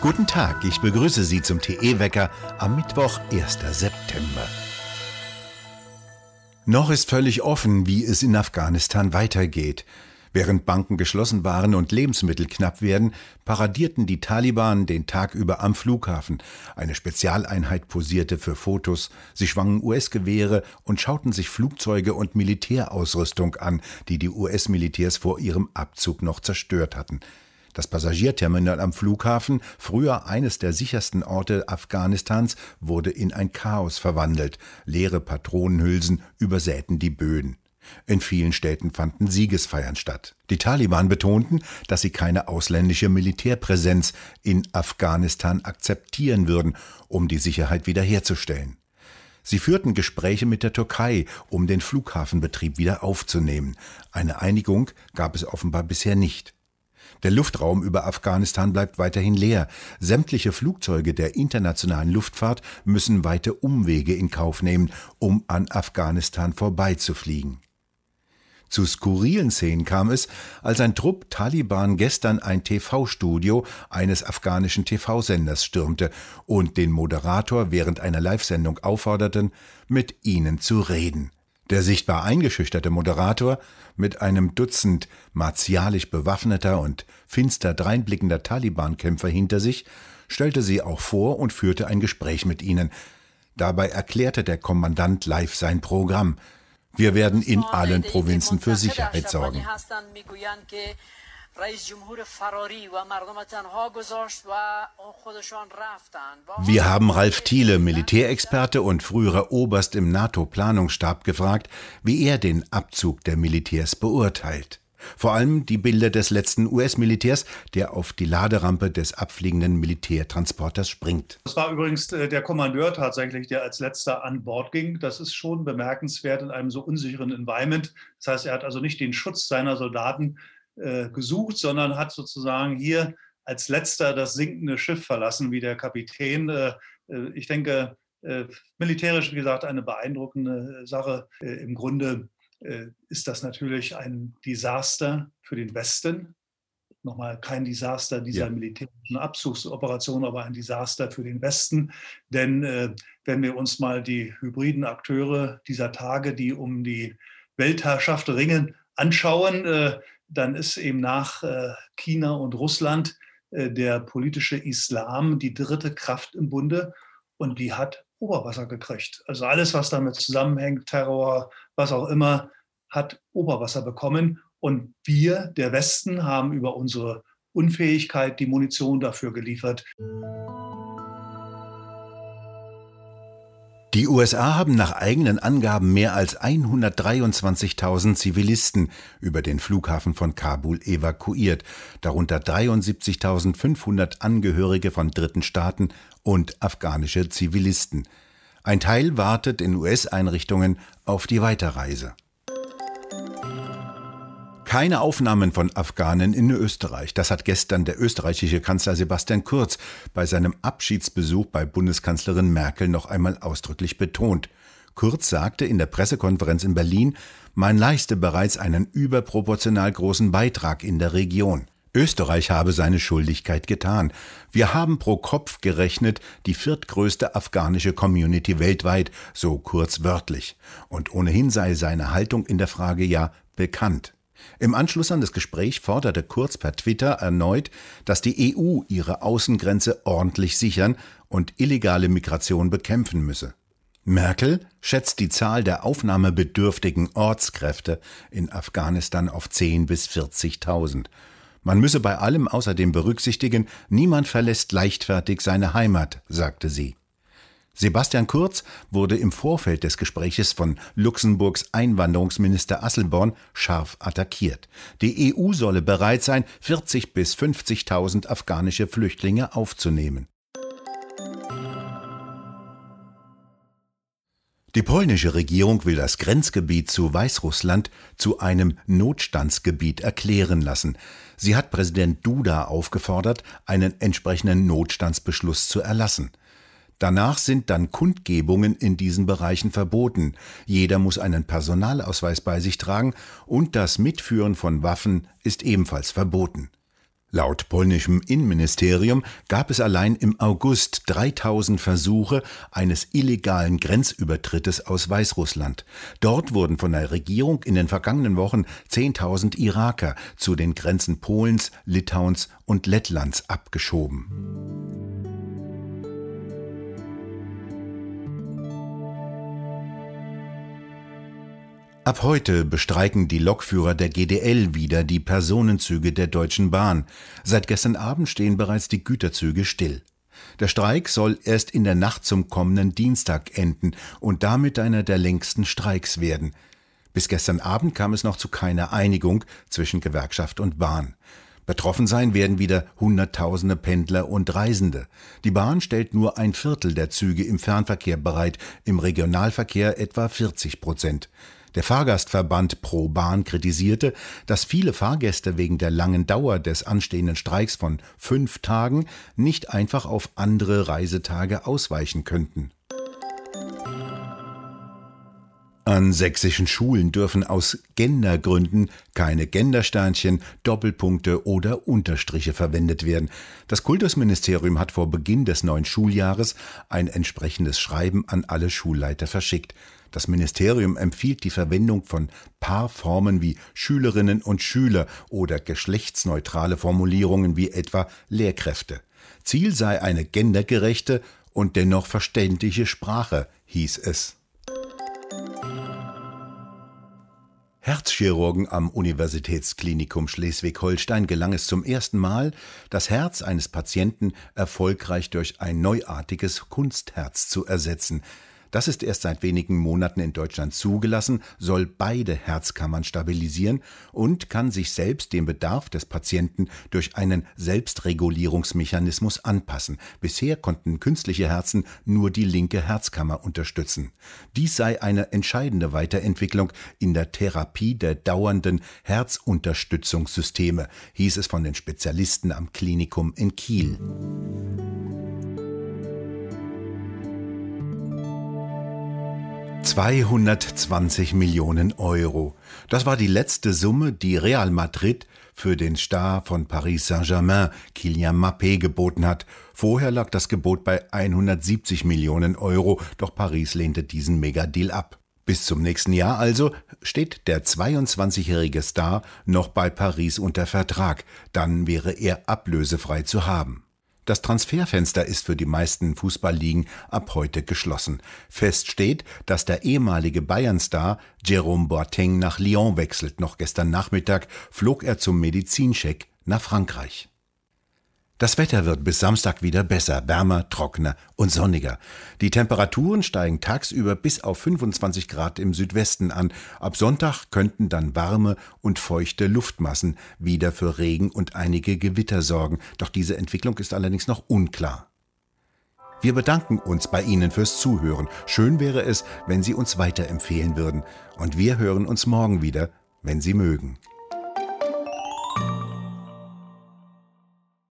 Guten Tag, ich begrüße Sie zum TE-Wecker am Mittwoch, 1. September. Noch ist völlig offen, wie es in Afghanistan weitergeht. Während Banken geschlossen waren und Lebensmittel knapp werden, paradierten die Taliban den Tag über am Flughafen. Eine Spezialeinheit posierte für Fotos, sie schwangen US-Gewehre und schauten sich Flugzeuge und Militärausrüstung an, die die US-Militärs vor ihrem Abzug noch zerstört hatten. Das Passagierterminal am Flughafen, früher eines der sichersten Orte Afghanistans, wurde in ein Chaos verwandelt. Leere Patronenhülsen übersäten die Böden. In vielen Städten fanden Siegesfeiern statt. Die Taliban betonten, dass sie keine ausländische Militärpräsenz in Afghanistan akzeptieren würden, um die Sicherheit wiederherzustellen. Sie führten Gespräche mit der Türkei, um den Flughafenbetrieb wieder aufzunehmen. Eine Einigung gab es offenbar bisher nicht. Der Luftraum über Afghanistan bleibt weiterhin leer. Sämtliche Flugzeuge der internationalen Luftfahrt müssen weite Umwege in Kauf nehmen, um an Afghanistan vorbeizufliegen. Zu skurrilen Szenen kam es, als ein Trupp Taliban gestern ein TV-Studio eines afghanischen TV-Senders stürmte und den Moderator während einer Live-Sendung aufforderten, mit ihnen zu reden. Der sichtbar eingeschüchterte Moderator, mit einem Dutzend martialisch bewaffneter und finster dreinblickender Taliban-Kämpfer hinter sich, stellte sie auch vor und führte ein Gespräch mit ihnen. Dabei erklärte der Kommandant live sein Programm – wir werden in allen Provinzen für Sicherheit sorgen. Wir haben Ralf Thiele, Militärexperte und früherer Oberst im NATO-Planungsstab, gefragt, wie er den Abzug der Militärs beurteilt. Vor allem die Bilder des letzten US-Militärs, der auf die Laderampe des abfliegenden Militärtransporters springt. Das war übrigens äh, der Kommandeur tatsächlich, der als letzter an Bord ging. Das ist schon bemerkenswert in einem so unsicheren Environment. Das heißt, er hat also nicht den Schutz seiner Soldaten äh, gesucht, sondern hat sozusagen hier als letzter das sinkende Schiff verlassen, wie der Kapitän. Äh, äh ich denke, äh, militärisch, wie gesagt, eine beeindruckende Sache. Äh, Im Grunde ist das natürlich ein Desaster für den Westen. Nochmal kein Desaster dieser ja. militärischen Abzugsoperation, aber ein Desaster für den Westen. Denn äh, wenn wir uns mal die hybriden Akteure dieser Tage, die um die Weltherrschaft ringen, anschauen, äh, dann ist eben nach äh, China und Russland äh, der politische Islam die dritte Kraft im Bunde und die hat Oberwasser gekriegt. Also alles, was damit zusammenhängt, Terror, was auch immer, hat Oberwasser bekommen. Und wir, der Westen, haben über unsere Unfähigkeit die Munition dafür geliefert. Die USA haben nach eigenen Angaben mehr als 123.000 Zivilisten über den Flughafen von Kabul evakuiert, darunter 73.500 Angehörige von dritten Staaten und afghanische Zivilisten. Ein Teil wartet in US-Einrichtungen auf die Weiterreise. Keine Aufnahmen von Afghanen in Österreich. Das hat gestern der österreichische Kanzler Sebastian Kurz bei seinem Abschiedsbesuch bei Bundeskanzlerin Merkel noch einmal ausdrücklich betont. Kurz sagte in der Pressekonferenz in Berlin, man leiste bereits einen überproportional großen Beitrag in der Region. Österreich habe seine Schuldigkeit getan. Wir haben pro Kopf gerechnet die viertgrößte afghanische Community weltweit, so kurz wörtlich. Und ohnehin sei seine Haltung in der Frage ja bekannt. Im Anschluss an das Gespräch forderte Kurz per Twitter erneut, dass die EU ihre Außengrenze ordentlich sichern und illegale Migration bekämpfen müsse. Merkel schätzt die Zahl der aufnahmebedürftigen Ortskräfte in Afghanistan auf 10 bis 40.000. Man müsse bei allem außerdem berücksichtigen, niemand verlässt leichtfertig seine Heimat, sagte sie. Sebastian Kurz wurde im Vorfeld des Gespräches von Luxemburgs Einwanderungsminister Asselborn scharf attackiert. Die EU solle bereit sein, 40 bis 50.000 afghanische Flüchtlinge aufzunehmen. Die polnische Regierung will das Grenzgebiet zu Weißrussland zu einem Notstandsgebiet erklären lassen. Sie hat Präsident Duda aufgefordert, einen entsprechenden Notstandsbeschluss zu erlassen. Danach sind dann Kundgebungen in diesen Bereichen verboten. Jeder muss einen Personalausweis bei sich tragen und das Mitführen von Waffen ist ebenfalls verboten. Laut polnischem Innenministerium gab es allein im August 3000 Versuche eines illegalen Grenzübertrittes aus Weißrussland. Dort wurden von der Regierung in den vergangenen Wochen 10.000 Iraker zu den Grenzen Polens, Litauens und Lettlands abgeschoben. Ab heute bestreiken die Lokführer der GDL wieder die Personenzüge der Deutschen Bahn. Seit gestern Abend stehen bereits die Güterzüge still. Der Streik soll erst in der Nacht zum kommenden Dienstag enden und damit einer der längsten Streiks werden. Bis gestern Abend kam es noch zu keiner Einigung zwischen Gewerkschaft und Bahn. Betroffen sein werden wieder Hunderttausende Pendler und Reisende. Die Bahn stellt nur ein Viertel der Züge im Fernverkehr bereit, im Regionalverkehr etwa 40 Prozent. Der Fahrgastverband Pro Bahn kritisierte, dass viele Fahrgäste wegen der langen Dauer des anstehenden Streiks von fünf Tagen nicht einfach auf andere Reisetage ausweichen könnten. An sächsischen Schulen dürfen aus Gendergründen keine Gendersternchen, Doppelpunkte oder Unterstriche verwendet werden. Das Kultusministerium hat vor Beginn des neuen Schuljahres ein entsprechendes Schreiben an alle Schulleiter verschickt. Das Ministerium empfiehlt die Verwendung von Paarformen wie Schülerinnen und Schüler oder geschlechtsneutrale Formulierungen wie etwa Lehrkräfte. Ziel sei eine gendergerechte und dennoch verständliche Sprache, hieß es. Herzchirurgen am Universitätsklinikum Schleswig-Holstein gelang es zum ersten Mal, das Herz eines Patienten erfolgreich durch ein neuartiges Kunstherz zu ersetzen. Das ist erst seit wenigen Monaten in Deutschland zugelassen, soll beide Herzkammern stabilisieren und kann sich selbst dem Bedarf des Patienten durch einen Selbstregulierungsmechanismus anpassen. Bisher konnten künstliche Herzen nur die linke Herzkammer unterstützen. Dies sei eine entscheidende Weiterentwicklung in der Therapie der dauernden Herzunterstützungssysteme, hieß es von den Spezialisten am Klinikum in Kiel. 220 Millionen Euro. Das war die letzte Summe, die Real Madrid für den Star von Paris Saint-Germain, Kylian Mappé, geboten hat. Vorher lag das Gebot bei 170 Millionen Euro, doch Paris lehnte diesen Megadeal ab. Bis zum nächsten Jahr also steht der 22-jährige Star noch bei Paris unter Vertrag, dann wäre er ablösefrei zu haben. Das Transferfenster ist für die meisten Fußballligen ab heute geschlossen. Fest steht, dass der ehemalige Bayern-Star Jerome Boateng nach Lyon wechselt. Noch gestern Nachmittag flog er zum Medizincheck nach Frankreich. Das Wetter wird bis Samstag wieder besser, wärmer, trockener und sonniger. Die Temperaturen steigen tagsüber bis auf 25 Grad im Südwesten an. Ab Sonntag könnten dann warme und feuchte Luftmassen wieder für Regen und einige Gewitter sorgen. Doch diese Entwicklung ist allerdings noch unklar. Wir bedanken uns bei Ihnen fürs Zuhören. Schön wäre es, wenn Sie uns weiterempfehlen würden. Und wir hören uns morgen wieder, wenn Sie mögen.